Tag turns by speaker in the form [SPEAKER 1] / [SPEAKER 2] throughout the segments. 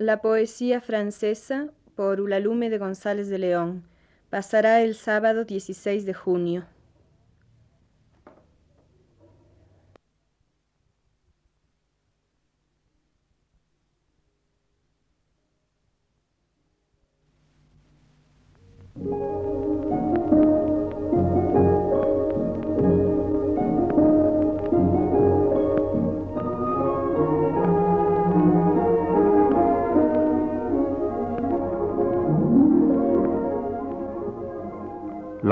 [SPEAKER 1] La poesía francesa por Ulalume de González de León. Pasará el sábado 16 de junio.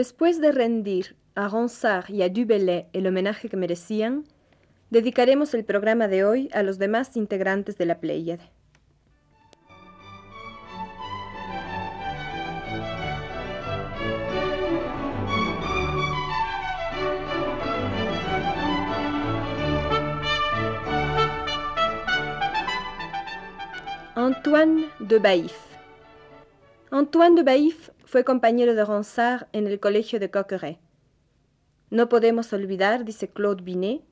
[SPEAKER 1] Después de rendir a Ronsard y a Dubellay el homenaje que merecían, dedicaremos el programa de hoy a los demás integrantes de la Pléyade. Antoine de Baïf. Antoine de Baïf fue compañero de Ronsard en el colegio de Coqueret. No podemos olvidar, dice Claude Binet,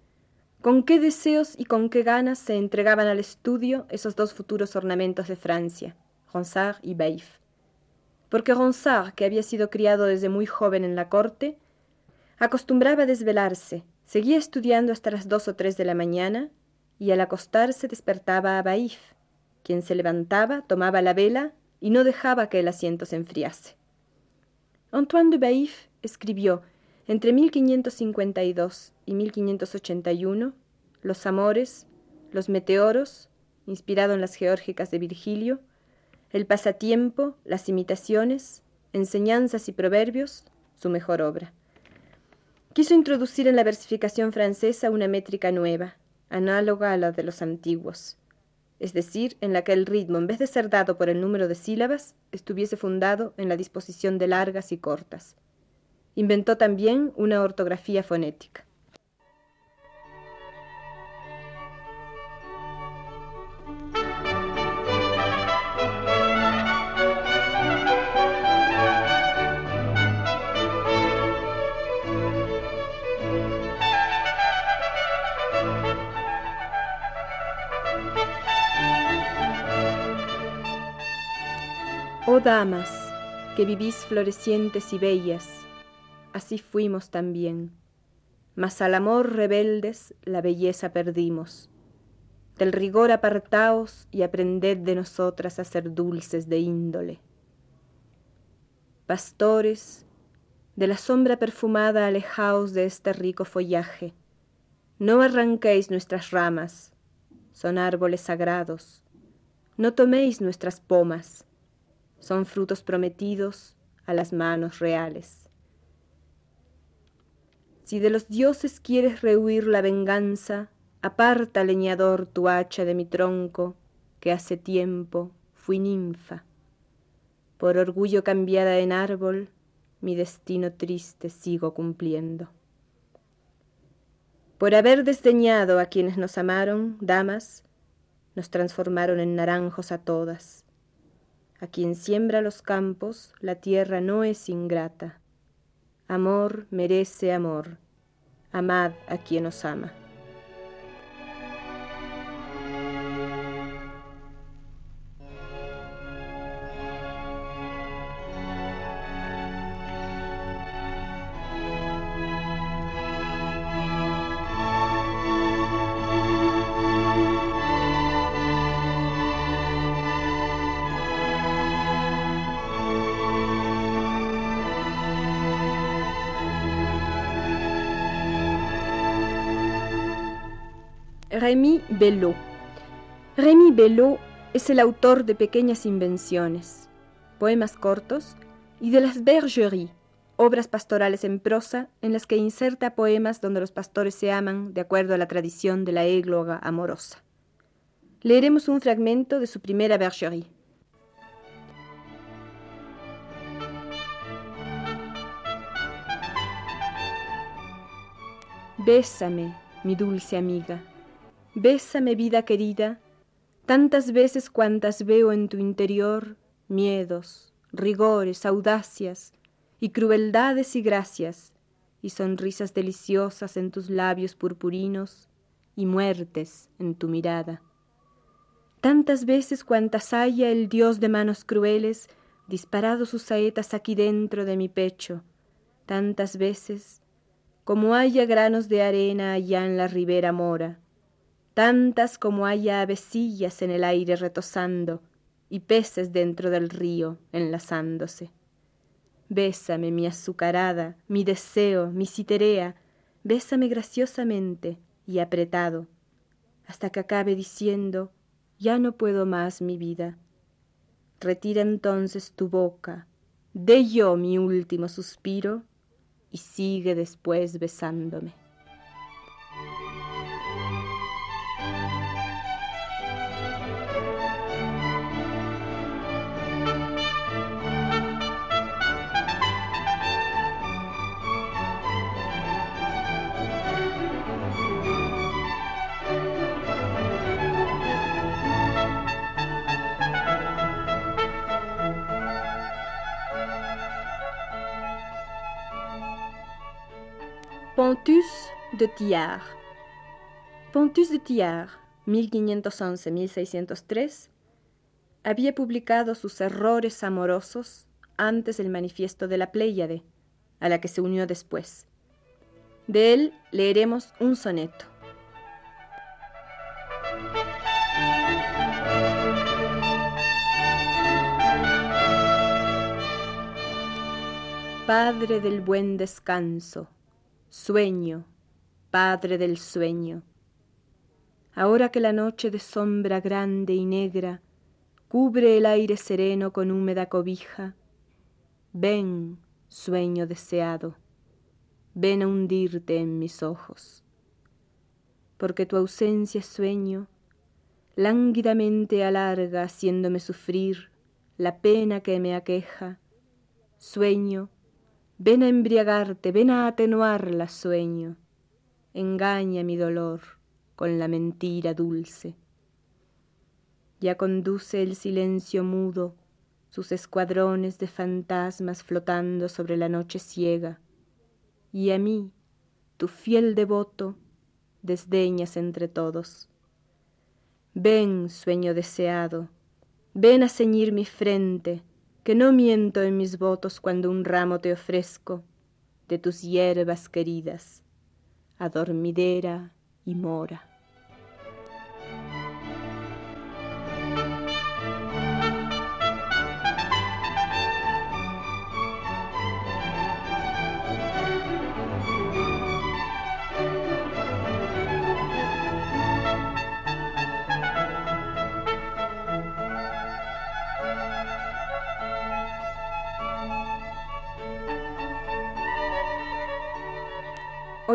[SPEAKER 1] con qué deseos y con qué ganas se entregaban al estudio esos dos futuros ornamentos de Francia, Ronsard y Baïf. Porque Ronsard, que había sido criado desde muy joven en la corte, acostumbraba a desvelarse, seguía estudiando hasta las dos o tres de la mañana y al acostarse despertaba a Baïf, quien se levantaba, tomaba la vela y no dejaba que el asiento se enfriase. Antoine de Baïf escribió entre 1552 y 1581 Los Amores, Los Meteoros, inspirado en las Geórgicas de Virgilio, El Pasatiempo, Las Imitaciones, Enseñanzas y Proverbios, su mejor obra. Quiso introducir en la versificación francesa una métrica nueva, análoga a la de los antiguos, es decir, en la que el ritmo, en vez de ser dado por el número de sílabas, estuviese fundado en la disposición de largas y cortas. Inventó también una ortografía fonética. Oh damas, que vivís florecientes y bellas, así fuimos también, mas al amor rebeldes la belleza perdimos. Del rigor apartaos y aprended de nosotras a ser dulces de índole. Pastores, de la sombra perfumada alejaos de este rico follaje, no arranquéis nuestras ramas, son árboles sagrados, no toméis nuestras pomas, son frutos prometidos a las manos reales. Si de los dioses quieres rehuir la venganza, aparta, leñador, tu hacha de mi tronco, que hace tiempo fui ninfa. Por orgullo cambiada en árbol, mi destino triste sigo cumpliendo. Por haber desdeñado a quienes nos amaron, damas, nos transformaron en naranjos a todas a quien siembra los campos, la tierra no es ingrata. Amor merece amor. Amad a quien os ama. Rémy Belot. Rémy Belot es el autor de pequeñas invenciones, poemas cortos y de las bergeries, obras pastorales en prosa en las que inserta poemas donde los pastores se aman de acuerdo a la tradición de la égloga amorosa. Leeremos un fragmento de su primera bergerie. Bésame, mi dulce amiga, bésame vida querida, tantas veces cuantas veo en tu interior miedos, rigores, audacias y crueldades y gracias, y sonrisas deliciosas en tus labios purpurinos y muertes en tu mirada. Tantas veces cuantas haya el dios de manos crueles disparado sus saetas aquí dentro de mi pecho, tantas veces como haya granos de arena allá en la ribera mora, tantas como haya avecillas en el aire retosando y peces dentro del río enlazándose. Bésame, mi azucarada, mi deseo, mi citerea, bésame graciosamente y apretado, hasta que acabe diciendo, ya no puedo más mi vida. Retira entonces tu boca, dé yo mi último suspiro y sigue después besándome. Pontus de Thiard. Pontus de Thiard, 1511-1603, había publicado sus errores amorosos antes del manifiesto de la Pléyade, a la que se unió después. De él leeremos un soneto. Padre del buen descanso, Sueño, Padre del sueño. Ahora que la noche de sombra grande y negra cubre el aire sereno con húmeda cobija, ven, sueño deseado, ven a hundirte en mis ojos. Porque tu ausencia es sueño, lánguidamente alarga haciéndome sufrir la pena que me aqueja, sueño Ven a embriagarte, ven a atenuarla, sueño. Engaña mi dolor con la mentira dulce. Ya conduce el silencio mudo sus escuadrones de fantasmas flotando sobre la noche ciega, y a mí, tu fiel devoto, desdeñas entre todos. Ven, sueño deseado, ven a ceñir mi frente, que no miento en mis votos cuando un ramo te ofrezco de tus hierbas queridas, adormidera y mora.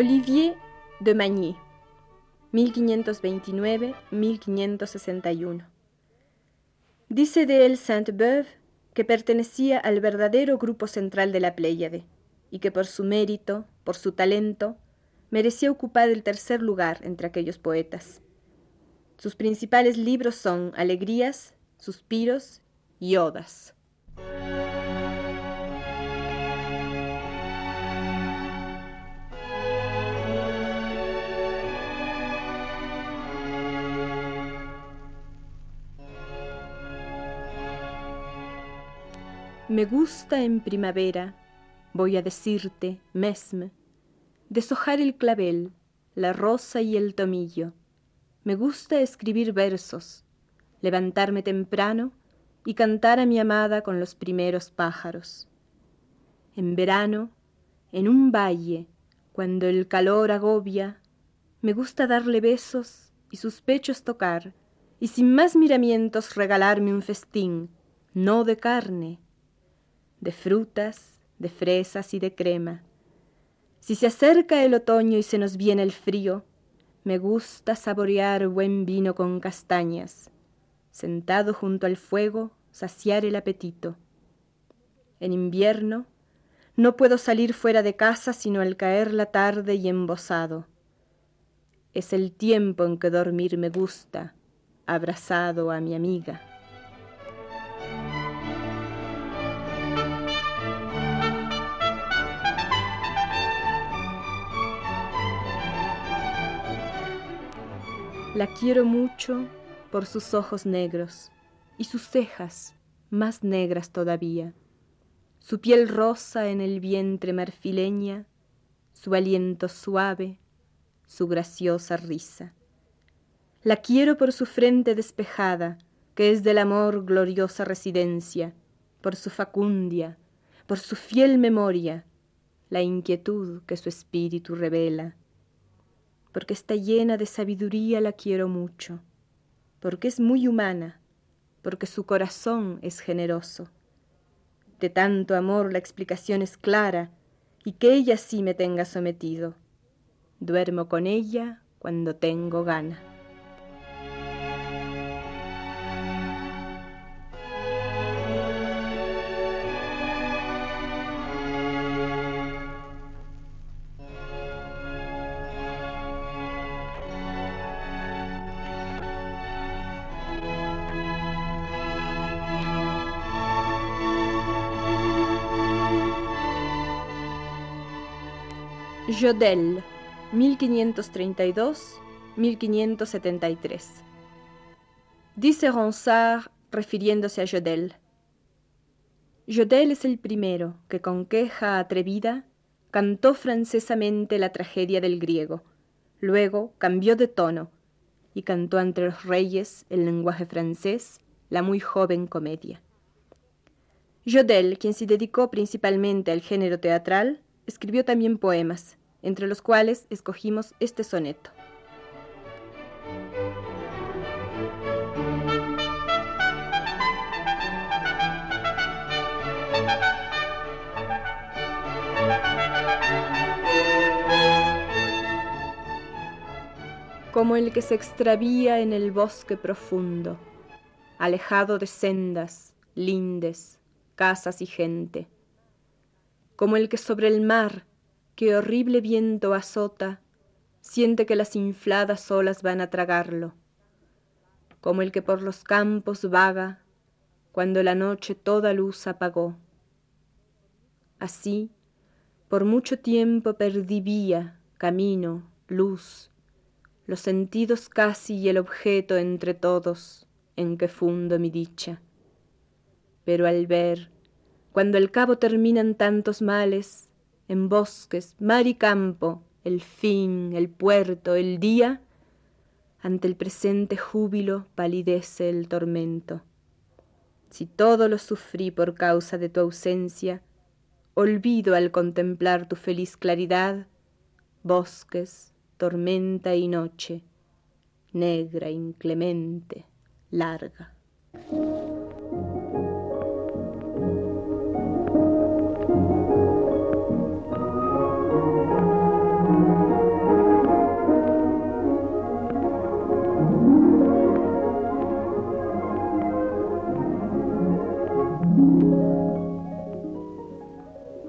[SPEAKER 1] Olivier de Magny, 1529-1561. Dice de él Sainte-Beuve que pertenecía al verdadero grupo central de la Pléyade y que por su mérito, por su talento, merecía ocupar el tercer lugar entre aquellos poetas. Sus principales libros son Alegrías, Suspiros y Odas. Me gusta en primavera, voy a decirte, mesme, deshojar el clavel, la rosa y el tomillo. Me gusta escribir versos, levantarme temprano y cantar a mi amada con los primeros pájaros. En verano, en un valle, cuando el calor agobia, me gusta darle besos y sus pechos tocar, y sin más miramientos regalarme un festín, no de carne, de frutas, de fresas y de crema. Si se acerca el otoño y se nos viene el frío, me gusta saborear buen vino con castañas, sentado junto al fuego, saciar el apetito. En invierno, no puedo salir fuera de casa sino al caer la tarde y embosado. Es el tiempo en que dormir me gusta, abrazado a mi amiga. La quiero mucho por sus ojos negros y sus cejas más negras todavía, su piel rosa en el vientre marfileña, su aliento suave, su graciosa risa. La quiero por su frente despejada, que es del amor gloriosa residencia, por su facundia, por su fiel memoria, la inquietud que su espíritu revela porque está llena de sabiduría la quiero mucho, porque es muy humana, porque su corazón es generoso. De tanto amor la explicación es clara, y que ella sí me tenga sometido. Duermo con ella cuando tengo gana. Jodel, 1532-1573. Dice Ronsard refiriéndose a Jodel. Jodel es el primero que con queja atrevida cantó francesamente la tragedia del griego, luego cambió de tono y cantó ante los reyes el lenguaje francés la muy joven comedia. Jodel, quien se dedicó principalmente al género teatral, escribió también poemas, entre los cuales escogimos este soneto. como el que se extravía en el bosque profundo, alejado de sendas, lindes, casas y gente, como el que sobre el mar que horrible viento azota, siente que las infladas olas van a tragarlo, como el que por los campos vaga cuando la noche toda luz apagó. Así, por mucho tiempo perdí vía, camino, luz, los sentidos casi y el objeto entre todos en que fundo mi dicha. Pero al ver, cuando el cabo terminan tantos males, en bosques, mar y campo, el fin, el puerto, el día, ante el presente júbilo palidece el tormento. Si todo lo sufrí por causa de tu ausencia, olvido al contemplar tu feliz claridad, bosques, tormenta y noche, negra, inclemente, larga.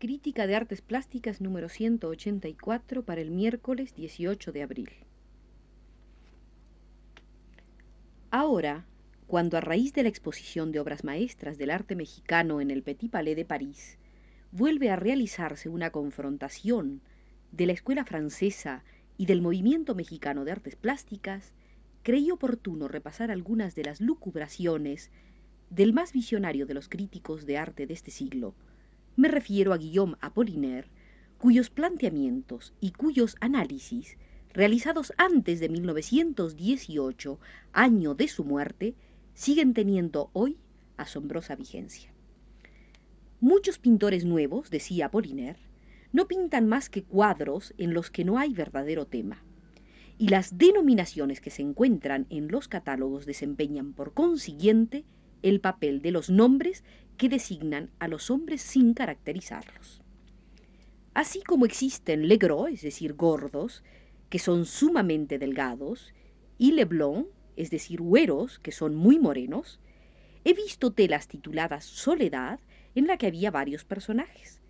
[SPEAKER 2] Crítica de Artes Plásticas número 184 para el miércoles 18 de abril. Ahora, cuando a raíz de la exposición de obras maestras del arte mexicano en el Petit Palais de París, vuelve a realizarse una confrontación de la escuela francesa y del movimiento mexicano de artes plásticas, creí oportuno repasar algunas de las lucubraciones del más visionario de los críticos de arte de este siglo. Me refiero a Guillaume Apollinaire, cuyos planteamientos y cuyos análisis, realizados antes de 1918, año de su muerte, siguen teniendo hoy asombrosa vigencia. Muchos pintores nuevos, decía Apollinaire, no pintan más que cuadros en los que no hay verdadero tema. Y las denominaciones que se encuentran en los catálogos desempeñan por consiguiente el papel de los nombres que designan a los hombres sin caracterizarlos. Así como existen legros, es decir, gordos, que son sumamente delgados, y leblon, es decir, hueros, que son muy morenos, he visto telas tituladas Soledad, en la que había varios personajes.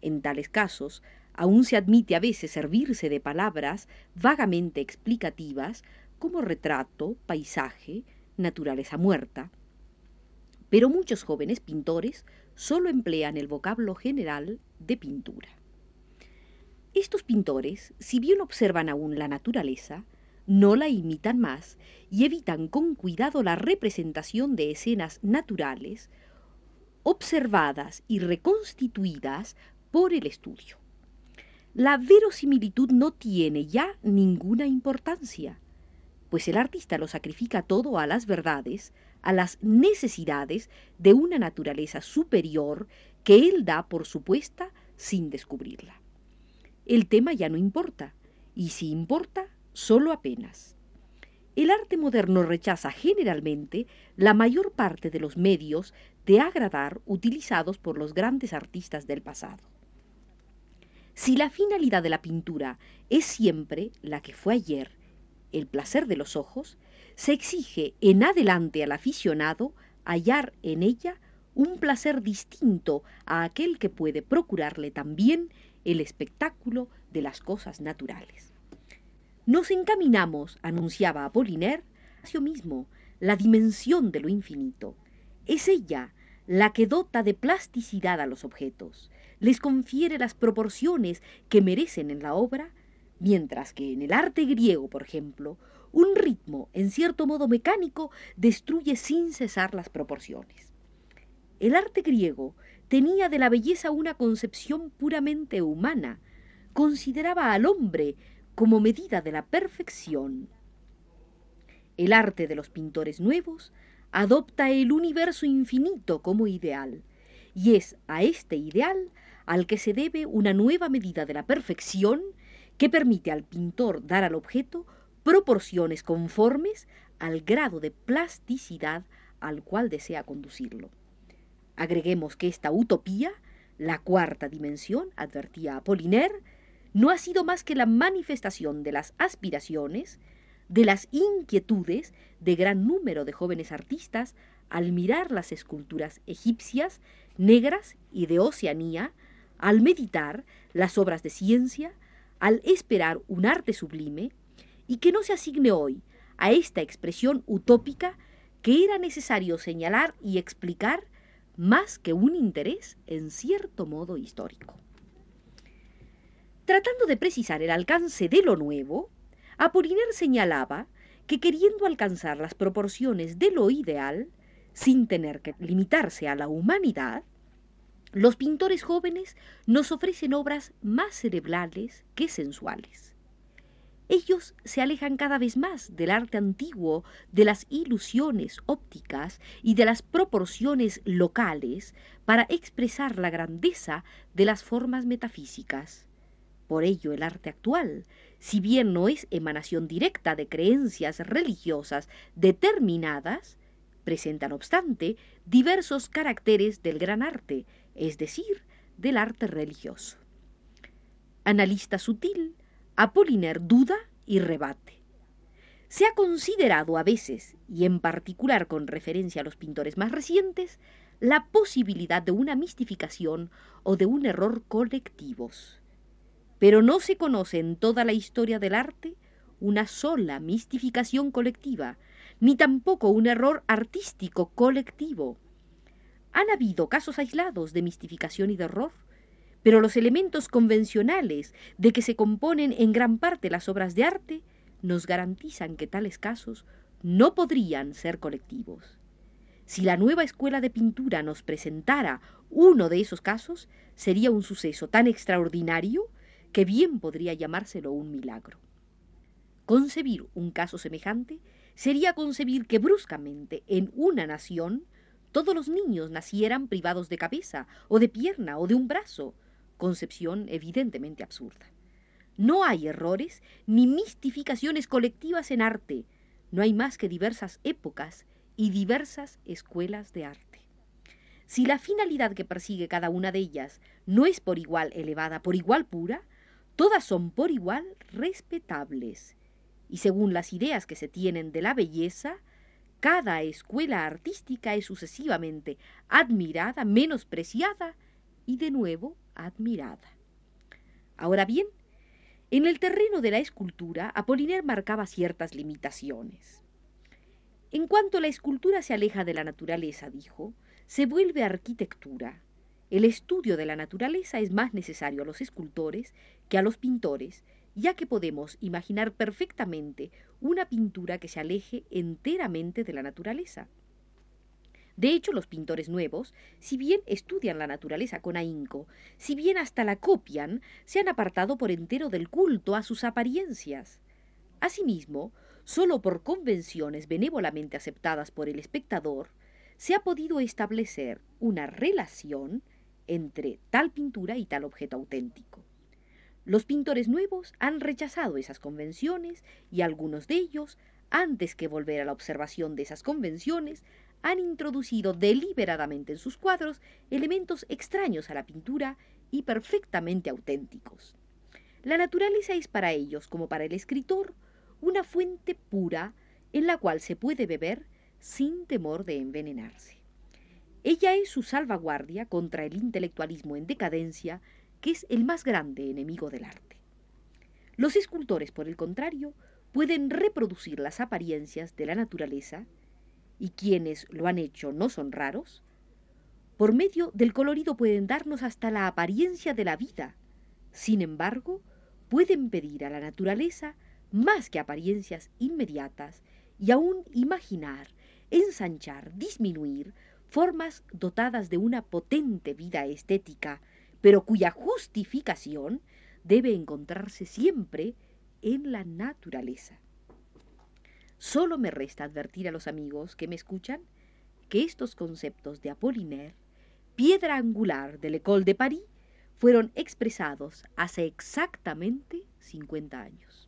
[SPEAKER 2] En tales casos, aún se admite a veces servirse de palabras vagamente explicativas como retrato, paisaje, naturaleza muerta. Pero muchos jóvenes pintores solo emplean el vocablo general de pintura. Estos pintores, si bien observan aún la naturaleza, no la imitan más y evitan con cuidado la representación de escenas naturales observadas y reconstituidas por el estudio. La verosimilitud no tiene ya ninguna importancia, pues el artista lo sacrifica todo a las verdades, a las necesidades de una naturaleza superior que él da por supuesta sin descubrirla. El tema ya no importa, y si importa, solo apenas. El arte moderno rechaza generalmente la mayor parte de los medios de agradar utilizados por los grandes artistas del pasado. Si la finalidad de la pintura es siempre la que fue ayer, el placer de los ojos, se exige en adelante al aficionado hallar en ella un placer distinto a aquel que puede procurarle también el espectáculo de las cosas naturales. Nos encaminamos, anunciaba Apollinaire, hacia mismo, la dimensión de lo infinito. Es ella la que dota de plasticidad a los objetos, les confiere las proporciones que merecen en la obra, mientras que en el arte griego, por ejemplo, un ritmo, en cierto modo mecánico, destruye sin cesar las proporciones. El arte griego tenía de la belleza una concepción puramente humana, consideraba al hombre como medida de la perfección. El arte de los pintores nuevos adopta el universo infinito como ideal, y es a este ideal al que se debe una nueva medida de la perfección que permite al pintor dar al objeto proporciones conformes al grado de plasticidad al cual desea conducirlo. Agreguemos que esta utopía, la cuarta dimensión, advertía Apollinaire, no ha sido más que la manifestación de las aspiraciones, de las inquietudes de gran número de jóvenes artistas al mirar las esculturas egipcias, negras y de Oceanía, al meditar las obras de ciencia, al esperar un arte sublime, y que no se asigne hoy a esta expresión utópica que era necesario señalar y explicar más que un interés en cierto modo histórico. Tratando de precisar el alcance de lo nuevo, Apollinaire señalaba que queriendo alcanzar las proporciones de lo ideal, sin tener que limitarse a la humanidad, los pintores jóvenes nos ofrecen obras más cerebrales que sensuales. Ellos se alejan cada vez más del arte antiguo, de las ilusiones ópticas y de las proporciones locales para expresar la grandeza de las formas metafísicas. Por ello el arte actual, si bien no es emanación directa de creencias religiosas determinadas, presenta no obstante diversos caracteres del gran arte, es decir, del arte religioso. Analista sutil, Apollinaire duda y rebate. Se ha considerado a veces, y en particular con referencia a los pintores más recientes, la posibilidad de una mistificación o de un error colectivos pero no se conoce en toda la historia del arte una sola mistificación colectiva, ni tampoco un error artístico colectivo. Han habido casos aislados de mistificación y de error, pero los elementos convencionales de que se componen en gran parte las obras de arte nos garantizan que tales casos no podrían ser colectivos. Si la nueva escuela de pintura nos presentara uno de esos casos, sería un suceso tan extraordinario que bien podría llamárselo un milagro. Concebir un caso semejante sería concebir que bruscamente en una nación todos los niños nacieran privados de cabeza o de pierna o de un brazo, concepción evidentemente absurda. No hay errores ni mistificaciones colectivas en arte, no hay más que diversas épocas y diversas escuelas de arte. Si la finalidad que persigue cada una de ellas no es por igual elevada, por igual pura, todas son por igual respetables. Y según las ideas que se tienen de la belleza, cada escuela artística es sucesivamente admirada, menospreciada y de nuevo admirada. Ahora bien, en el terreno de la escultura, Apollinaire marcaba ciertas limitaciones. En cuanto la escultura se aleja de la naturaleza, dijo, se vuelve arquitectura. El estudio de la naturaleza es más necesario a los escultores que a los pintores, ya que podemos imaginar perfectamente una pintura que se aleje enteramente de la naturaleza. De hecho, los pintores nuevos, si bien estudian la naturaleza con ahínco, si bien hasta la copian, se han apartado por entero del culto a sus apariencias. Asimismo, sólo por convenciones benévolamente aceptadas por el espectador, se ha podido establecer una relación entre tal pintura y tal objeto auténtico. Los pintores nuevos han rechazado esas convenciones y algunos de ellos, antes que volver a la observación de esas convenciones, han introducido deliberadamente en sus cuadros elementos extraños a la pintura y perfectamente auténticos. La naturaleza es para ellos, como para el escritor, una fuente pura en la cual se puede beber sin temor de envenenarse. Ella es su salvaguardia contra el intelectualismo en decadencia, que es el más grande enemigo del arte. Los escultores, por el contrario, pueden reproducir las apariencias de la naturaleza, y quienes lo han hecho no son raros, por medio del colorido pueden darnos hasta la apariencia de la vida. Sin embargo, pueden pedir a la naturaleza más que apariencias inmediatas y aún imaginar, ensanchar, disminuir formas dotadas de una potente vida estética, pero cuya justificación debe encontrarse siempre en la naturaleza. Solo me resta advertir a los amigos que me escuchan que estos conceptos de Apollinaire, piedra angular de l'École de París, fueron expresados hace exactamente 50 años.